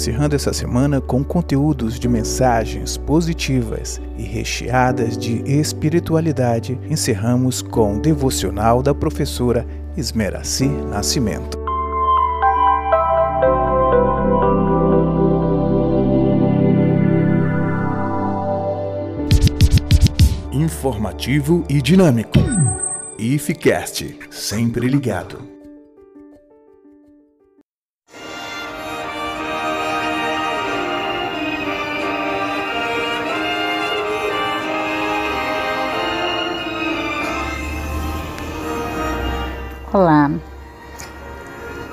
encerrando essa semana com conteúdos de mensagens positivas e recheadas de espiritualidade, encerramos com o devocional da professora Esmeraci Nascimento. Informativo e dinâmico. IFCast, sempre ligado. Olá,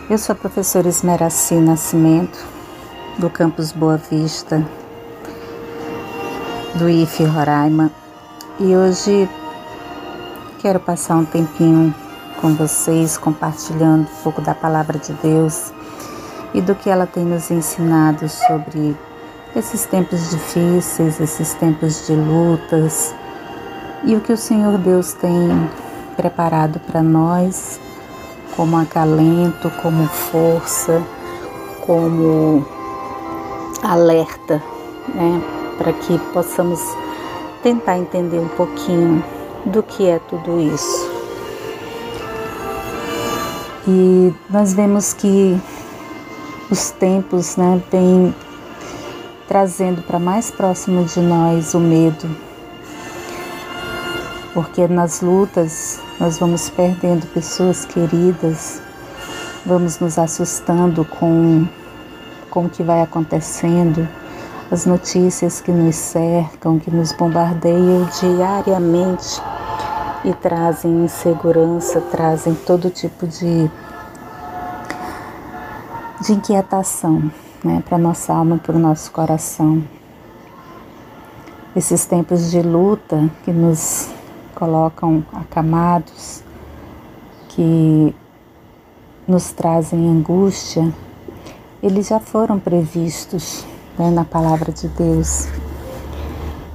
eu sou a professora Esmeraci Nascimento, do campus Boa Vista, do IF Roraima, e hoje quero passar um tempinho com vocês, compartilhando um pouco da palavra de Deus e do que ela tem nos ensinado sobre esses tempos difíceis, esses tempos de lutas e o que o Senhor Deus tem preparado para nós como acalento, como força, como alerta, né, para que possamos tentar entender um pouquinho do que é tudo isso. E nós vemos que os tempos, né, vêm trazendo para mais próximo de nós o medo, porque nas lutas nós vamos perdendo pessoas queridas, vamos nos assustando com, com o que vai acontecendo, as notícias que nos cercam, que nos bombardeiam diariamente e trazem insegurança, trazem todo tipo de, de inquietação né, para nossa alma, para o nosso coração. Esses tempos de luta que nos colocam acamados, que nos trazem angústia, eles já foram previstos né, na palavra de Deus.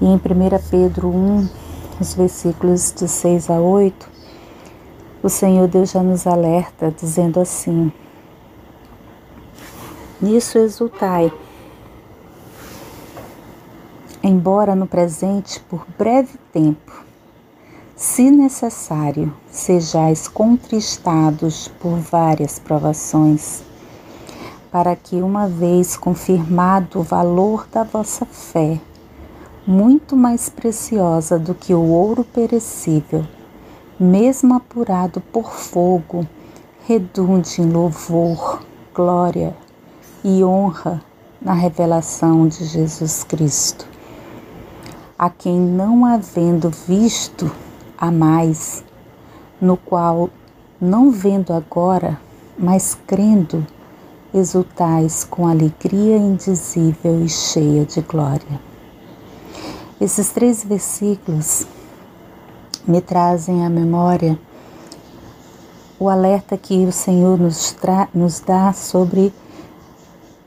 E em 1 Pedro 1, os versículos de 6 a 8, o Senhor Deus já nos alerta, dizendo assim: Nisso exultai, embora no presente, por breve tempo, se necessário, sejais contristados por várias provações, para que, uma vez confirmado o valor da vossa fé, muito mais preciosa do que o ouro perecível, mesmo apurado por fogo, redunde em louvor, glória e honra na revelação de Jesus Cristo, a quem não havendo visto, a mais, no qual, não vendo agora, mas crendo, exultais com alegria indizível e cheia de glória. Esses três versículos me trazem à memória o alerta que o Senhor nos, nos dá sobre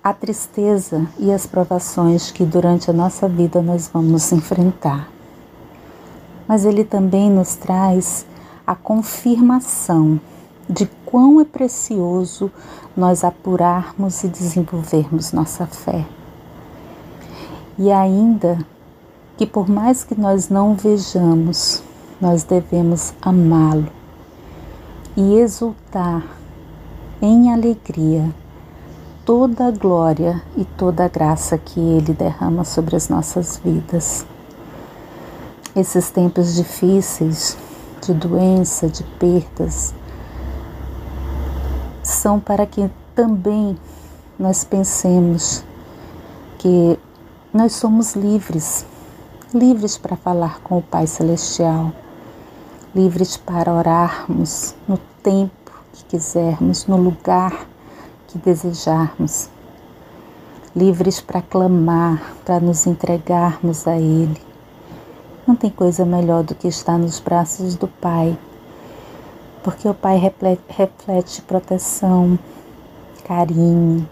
a tristeza e as provações que durante a nossa vida nós vamos enfrentar mas ele também nos traz a confirmação de quão é precioso nós apurarmos e desenvolvermos nossa fé. E ainda que por mais que nós não vejamos, nós devemos amá-lo e exultar em alegria toda a glória e toda a graça que ele derrama sobre as nossas vidas esses tempos difíceis de doença, de perdas, são para que também nós pensemos que nós somos livres, livres para falar com o Pai Celestial, livres para orarmos no tempo que quisermos, no lugar que desejarmos, livres para clamar, para nos entregarmos a Ele não tem coisa melhor do que estar nos braços do Pai, porque o Pai reflete, proteção, carinho,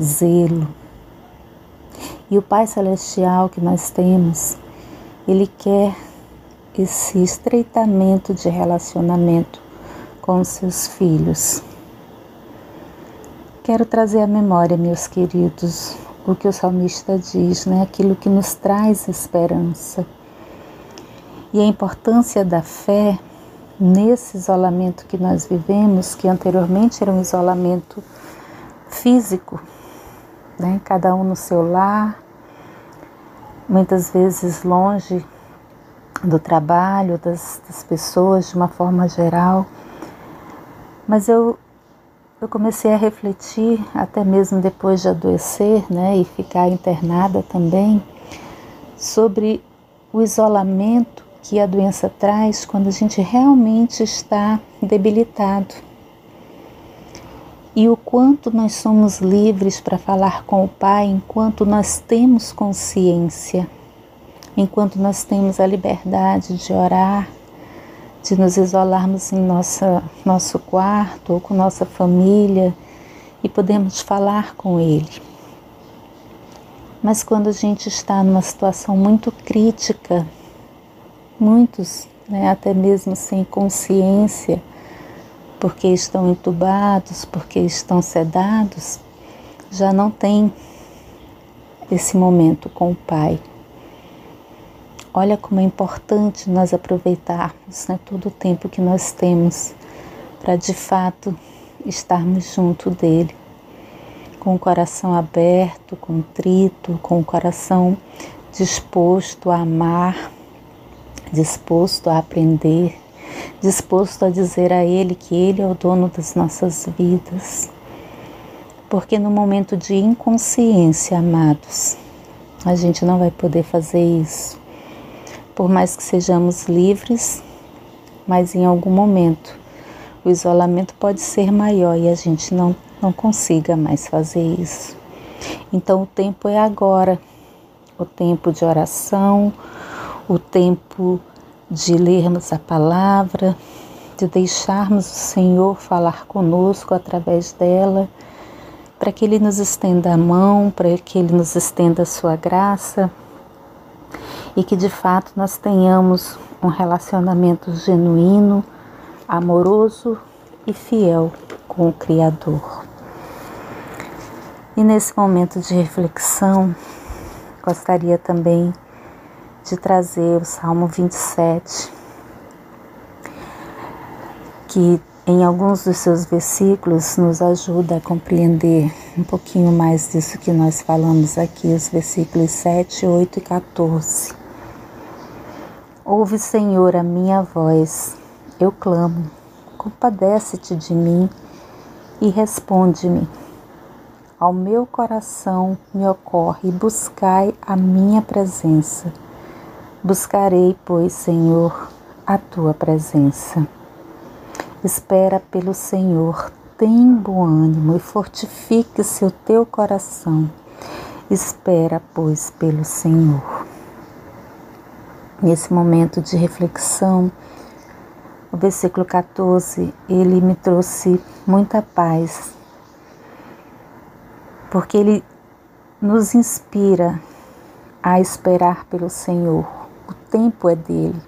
zelo. E o Pai Celestial que nós temos, Ele quer esse estreitamento de relacionamento com seus filhos. quero trazer à memória, meus queridos, o que o salmista diz, né? aquilo que nos traz esperança. E a importância da fé nesse isolamento que nós vivemos, que anteriormente era um isolamento físico, né? cada um no seu lar, muitas vezes longe do trabalho, das, das pessoas de uma forma geral. Mas eu eu comecei a refletir, até mesmo depois de adoecer né, e ficar internada também, sobre o isolamento que a doença traz quando a gente realmente está debilitado. E o quanto nós somos livres para falar com o Pai enquanto nós temos consciência, enquanto nós temos a liberdade de orar, de nos isolarmos em nossa, nosso quarto ou com nossa família e podemos falar com Ele. Mas quando a gente está numa situação muito crítica, muitos, né, até mesmo sem consciência, porque estão entubados, porque estão sedados, já não tem esse momento com o Pai. Olha como é importante nós aproveitarmos né, todo o tempo que nós temos para de fato estarmos junto dele, com o coração aberto, contrito, com o coração disposto a amar, disposto a aprender, disposto a dizer a Ele que Ele é o dono das nossas vidas. Porque no momento de inconsciência, amados, a gente não vai poder fazer isso por mais que sejamos livres, mas em algum momento o isolamento pode ser maior e a gente não, não consiga mais fazer isso. Então o tempo é agora, o tempo de oração, o tempo de lermos a palavra, de deixarmos o Senhor falar conosco através dela, para que Ele nos estenda a mão, para que Ele nos estenda a sua graça e que de fato nós tenhamos um relacionamento genuíno, amoroso e fiel com o Criador. E nesse momento de reflexão, gostaria também de trazer o Salmo 27, que em alguns dos seus versículos nos ajuda a compreender um pouquinho mais disso que nós falamos aqui, os versículos 7, 8 e 14. Ouve, Senhor, a minha voz, eu clamo, compadece-te de mim e responde-me. Ao meu coração me ocorre, buscai a minha presença. Buscarei, pois, Senhor, a tua presença. Espera pelo Senhor, tem bom ânimo e fortifique-se o teu coração. Espera, pois, pelo Senhor nesse momento de reflexão, o versículo 14, ele me trouxe muita paz, porque ele nos inspira a esperar pelo Senhor. Tempo é dele.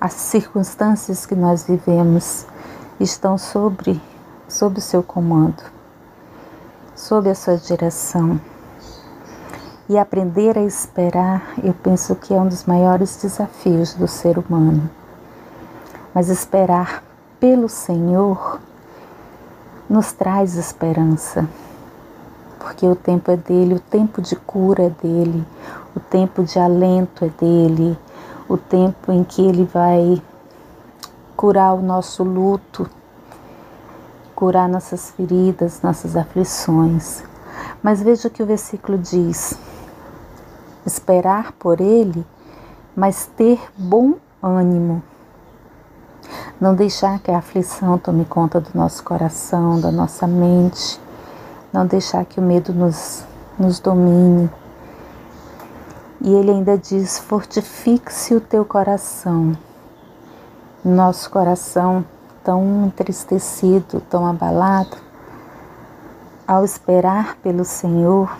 As circunstâncias que nós vivemos estão sobre sob o seu comando, sob a sua direção. E aprender a esperar, eu penso que é um dos maiores desafios do ser humano. Mas esperar pelo Senhor nos traz esperança, porque o tempo é dele, o tempo de cura é dele, o tempo de alento é dele, o tempo em que ele vai curar o nosso luto, curar nossas feridas, nossas aflições. Mas veja o que o versículo diz: esperar por Ele, mas ter bom ânimo. Não deixar que a aflição tome conta do nosso coração, da nossa mente, não deixar que o medo nos, nos domine. E ele ainda diz: fortifique-se o teu coração. Nosso coração tão entristecido, tão abalado, ao esperar pelo Senhor,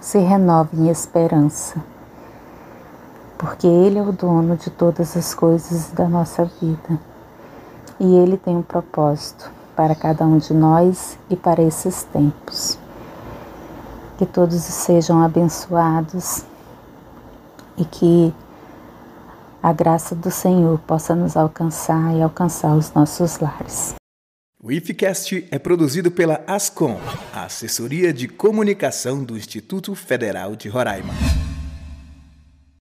se renove em esperança, porque Ele é o dono de todas as coisas da nossa vida e Ele tem um propósito para cada um de nós e para esses tempos. Que todos sejam abençoados e que a graça do Senhor possa nos alcançar e alcançar os nossos lares. O IFCast é produzido pela ASCOM, a Assessoria de Comunicação do Instituto Federal de Roraima.